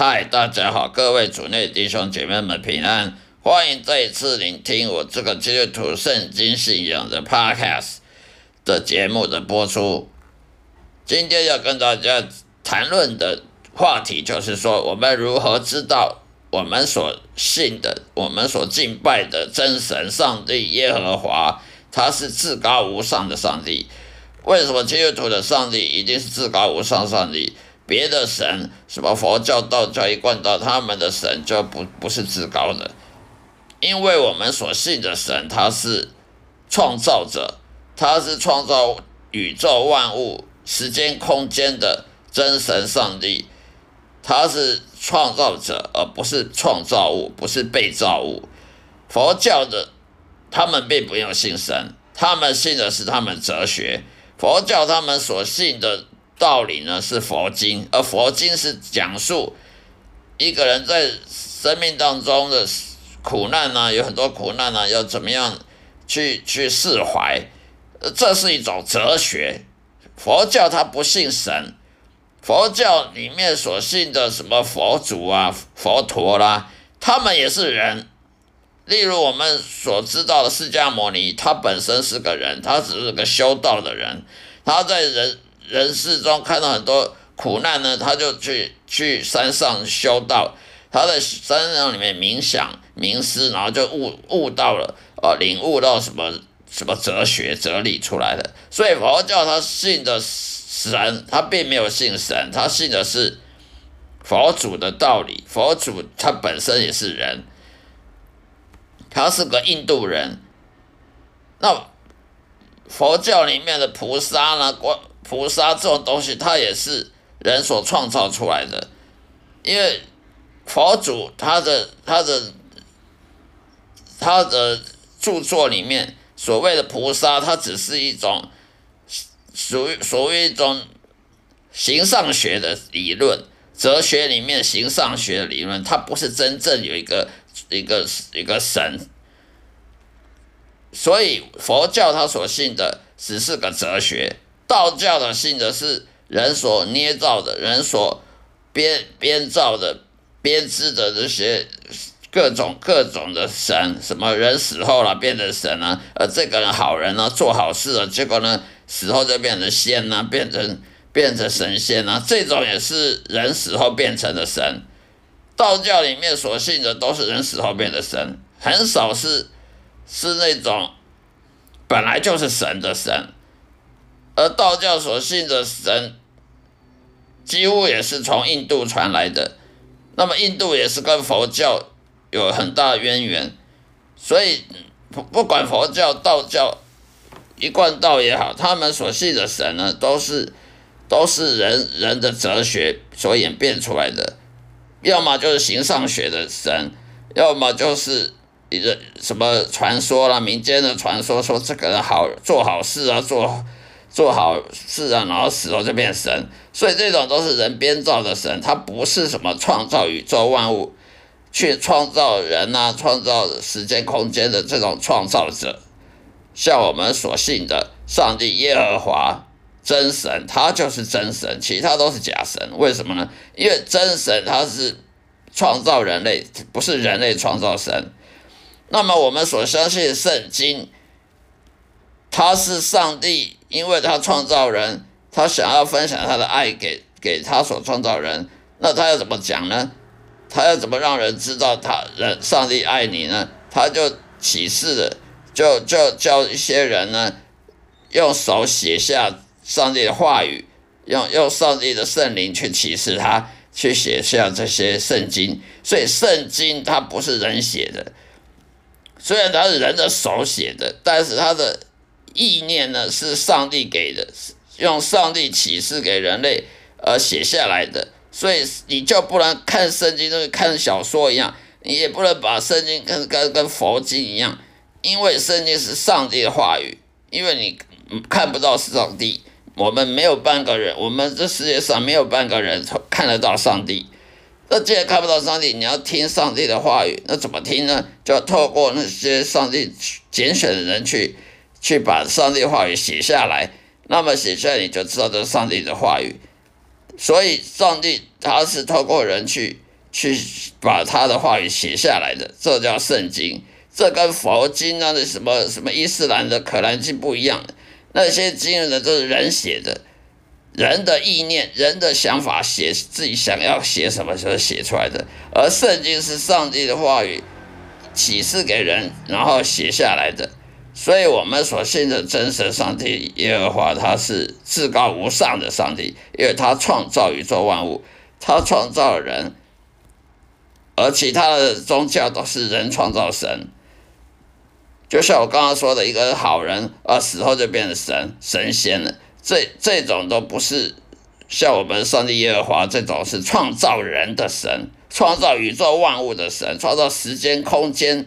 嗨，大家好，各位主内弟兄姐妹们平安，欢迎再一次聆听我这个基督徒圣经信仰的 Podcast 的节目的播出。今天要跟大家谈论的话题就是说，我们如何知道我们所信的、我们所敬拜的真神上帝耶和华，他是至高无上的上帝。为什么基督徒的上帝一定是至高无上上帝？别的神，什么佛教、道教一贯道，他们的神就不不是至高的，因为我们所信的神，他是创造者，他是创造宇宙万物、时间空间的真神上帝，他是创造者，而不是创造物，不是被造物。佛教的他们并不用信神，他们信的是他们哲学。佛教他们所信的。道理呢是佛经，而佛经是讲述一个人在生命当中的苦难呢，有很多苦难呢，要怎么样去去释怀，这是一种哲学。佛教它不信神，佛教里面所信的什么佛祖啊、佛陀啦，他们也是人。例如我们所知道的释迦牟尼，他本身是个人，他只是个修道的人，他在人。人世中看到很多苦难呢，他就去去山上修道，他在山上里面冥想冥思，然后就悟悟到了，呃，领悟到什么什么哲学哲理出来的。所以佛教他信的神，他并没有信神，他信的是佛祖的道理。佛祖他本身也是人，他是个印度人。那佛教里面的菩萨呢，观。菩萨这种东西，它也是人所创造出来的，因为佛祖他的他的他的著作里面所谓的菩萨，它只是一种属于属于一种形上学的理论，哲学里面形上学的理论，它不是真正有一个一个一个神，所以佛教他所信的只是个哲学。道教的信的是人所捏造的，人所编编造的、编织的这些各种各种的神，什么人死后了变成神啊，呃，这个人好人呢，做好事了，结果呢死后就变成仙呢，变成变成神仙呢，这种也是人死后变成的神。道教里面所信的都是人死后变的神，很少是是那种本来就是神的神。而道教所信的神，几乎也是从印度传来的。那么印度也是跟佛教有很大渊源，所以不不管佛教、道教、一贯道也好，他们所信的神呢，都是都是人人的哲学所演变出来的。要么就是形上学的神，要么就是一个什么传说啦，民间的传说，说这个人好做好事啊，做。做好事啊，然后死后就变神，所以这种都是人编造的神，他不是什么创造宇宙万物、去创造人啊、创造时间空间的这种创造者。像我们所信的上帝耶和华真神，他就是真神，其他都是假神。为什么呢？因为真神他是创造人类，不是人类创造神。那么我们所相信圣经。他是上帝，因为他创造人，他想要分享他的爱给给他所创造人，那他要怎么讲呢？他要怎么让人知道他人上帝爱你呢？他就启示的，就就叫一些人呢，用手写下上帝的话语，用用上帝的圣灵去启示他，去写下这些圣经。所以圣经它不是人写的，虽然它是人的手写的，但是它的。意念呢是上帝给的，用上帝启示给人类而写下来的，所以你就不能看圣经，就是看小说一样，你也不能把圣经跟跟跟佛经一样，因为圣经是上帝的话语，因为你看不到上帝，我们没有半个人，我们这世界上没有半个人看得到上帝。那既然看不到上帝，你要听上帝的话语，那怎么听呢？就要透过那些上帝拣选的人去。去把上帝话语写下来，那么写下来你就知道这是上帝的话语。所以，上帝他是透过人去去把他的话语写下来的，这叫圣经。这跟佛经啊、那什么什么伊斯兰的可兰经不一样。那些经呢，都是人写的，人的意念、人的想法写自己想要写什么时候写出来的。而圣经是上帝的话语启示给人，然后写下来的。所以，我们所信的真神上帝耶和华，他是至高无上的上帝，因为他创造宇宙万物，他创造人。而其他的宗教都是人创造神。就像我刚刚说的，一个好人啊，死后就变成神神仙了。这这种都不是像我们上帝耶和华这种是创造人的神，创造宇宙万物的神，创造时间空间，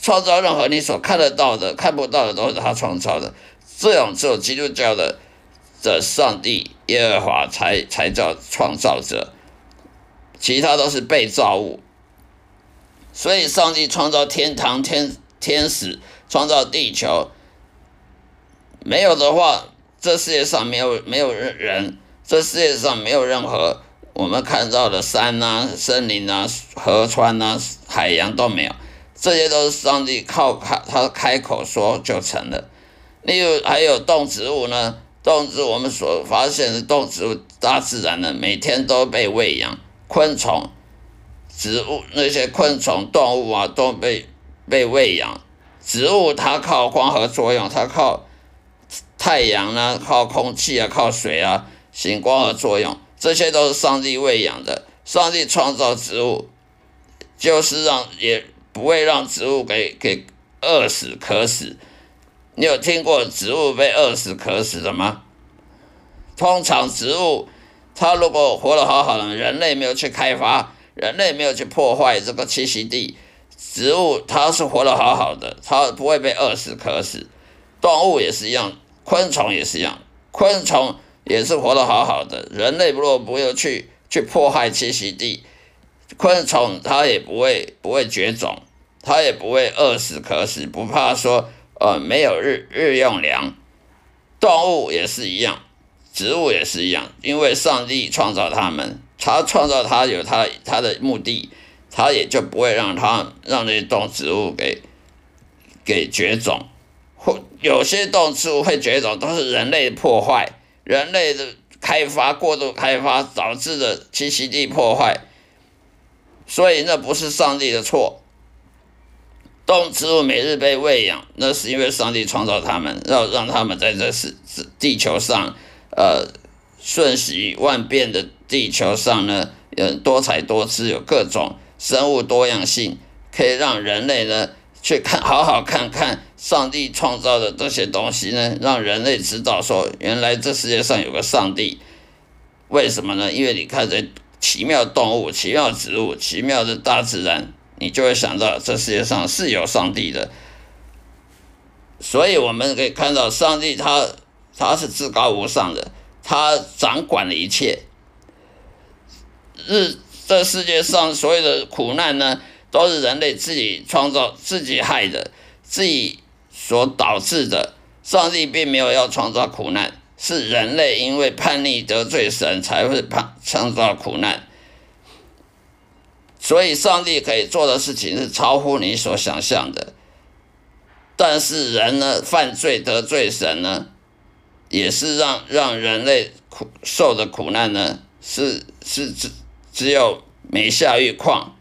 创造任何你所看得到的、看不到的都是他创造的。这种只有基督教的的上帝耶和华才才叫创造者，其他都是被造物。所以，上帝创造天堂天。天使创造地球，没有的话，这世界上没有没有人，这世界上没有任何我们看到的山呐、森林呐、河川呐、海洋都没有，这些都是上帝靠开他开口说就成了。例如还有动植物呢，动植物我们所发现的动植物，大自然呢每天都被喂养，昆虫、植物那些昆虫、动物啊都被。被喂养，植物它靠光合作用，它靠太阳呢，靠空气啊，靠水啊，行光合作用，这些都是上帝喂养的。上帝创造植物，就是让也不会让植物给给饿死渴死。你有听过植物被饿死渴死的吗？通常植物它如果活得好好的，人类没有去开发，人类没有去破坏这个栖息地。植物它是活得好好的，它不会被饿死渴死。动物也是一样，昆虫也是一样，昆虫也是活得好好的。人类如果不要去去破坏栖息地，昆虫它也不会不会绝种，它也不会饿死渴死，不怕说呃没有日日用粮。动物也是一样，植物也是一样，因为上帝创造它们，他创造它有他他的目的。他也就不会让它让那些动植物给给绝种，或有些动植物会绝种，都是人类破坏、人类的开发过度开发导致的栖息地破坏，所以那不是上帝的错。动植物每日被喂养，那是因为上帝创造它们，要让它们在这是地球上，呃，瞬息万变的地球上呢，嗯，多彩多姿，有各种。生物多样性可以让人类呢去看，好好看看上帝创造的这些东西呢，让人类知道说，原来这世界上有个上帝。为什么呢？因为你看这奇妙动物、奇妙植物、奇妙的大自然，你就会想到这世界上是有上帝的。所以我们可以看到，上帝他他是至高无上的，他掌管了一切。日。这世界上所有的苦难呢，都是人类自己创造、自己害的、自己所导致的。上帝并没有要创造苦难，是人类因为叛逆得罪神才会叛创造苦难。所以，上帝可以做的事情是超乎你所想象的。但是，人呢，犯罪得罪神呢，也是让让人类苦受的苦难呢，是是只。只有没下狱况，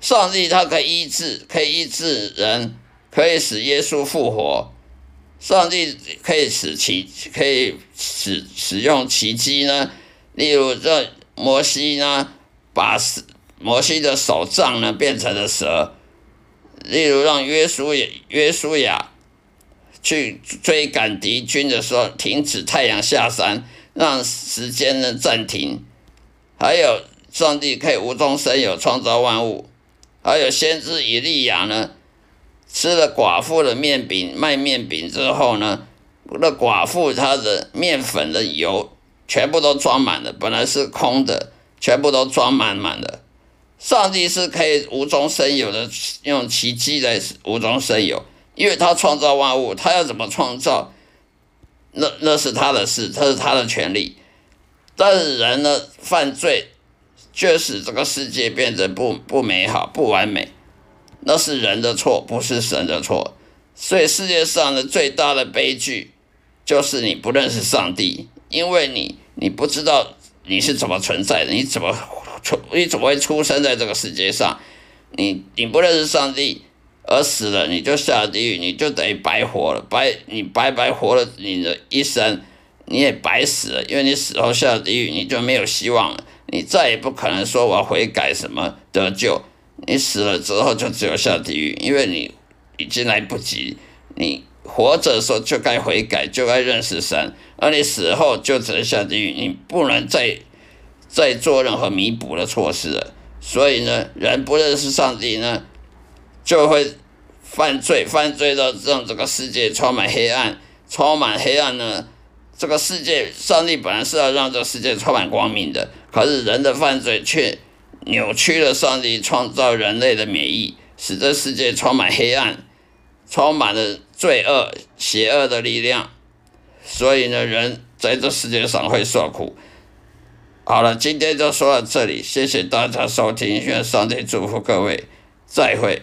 上帝他可以医治，可以医治人，可以使耶稣复活。上帝可以使奇，可以使使用奇迹呢。例如这摩西呢，把摩西的手杖呢变成了蛇。例如让约书约书亚去追赶敌军的时候，停止太阳下山，让时间呢暂停。还有上帝可以无中生有创造万物，还有先知以利亚呢，吃了寡妇的面饼卖面饼之后呢，那寡妇她的面粉的油全部都装满了，本来是空的，全部都装满满的。上帝是可以无中生有的，用奇迹来无中生有，因为他创造万物，他要怎么创造，那那是他的事，他是他的权利。但是人呢，犯罪却使这个世界变得不不美好、不完美，那是人的错，不是神的错。所以世界上的最大的悲剧，就是你不认识上帝，因为你你不知道你是怎么存在的，你怎么出你怎么会出生在这个世界上？你你不认识上帝而死了，你就下地狱，你就等于白活了，白你白白活了你的一生，你也白死了，因为你死后下地狱，你就没有希望了，你再也不可能说我要悔改什么得救，你死了之后就只有下地狱，因为你。已经来不及，你活着的时候就该悔改，就该认识神，而你死后就只能下地狱，你不能再再做任何弥补的措施了。所以呢，人不认识上帝呢，就会犯罪，犯罪到让这个世界充满黑暗，充满黑暗呢。这个世界，上帝本来是要让这世界充满光明的，可是人的犯罪却扭曲了上帝创造人类的美意，使这世界充满黑暗。充满了罪恶、邪恶的力量，所以呢，人在这世界上会受苦。好了，今天就说到这里，谢谢大家收听，愿上帝祝福各位，再会。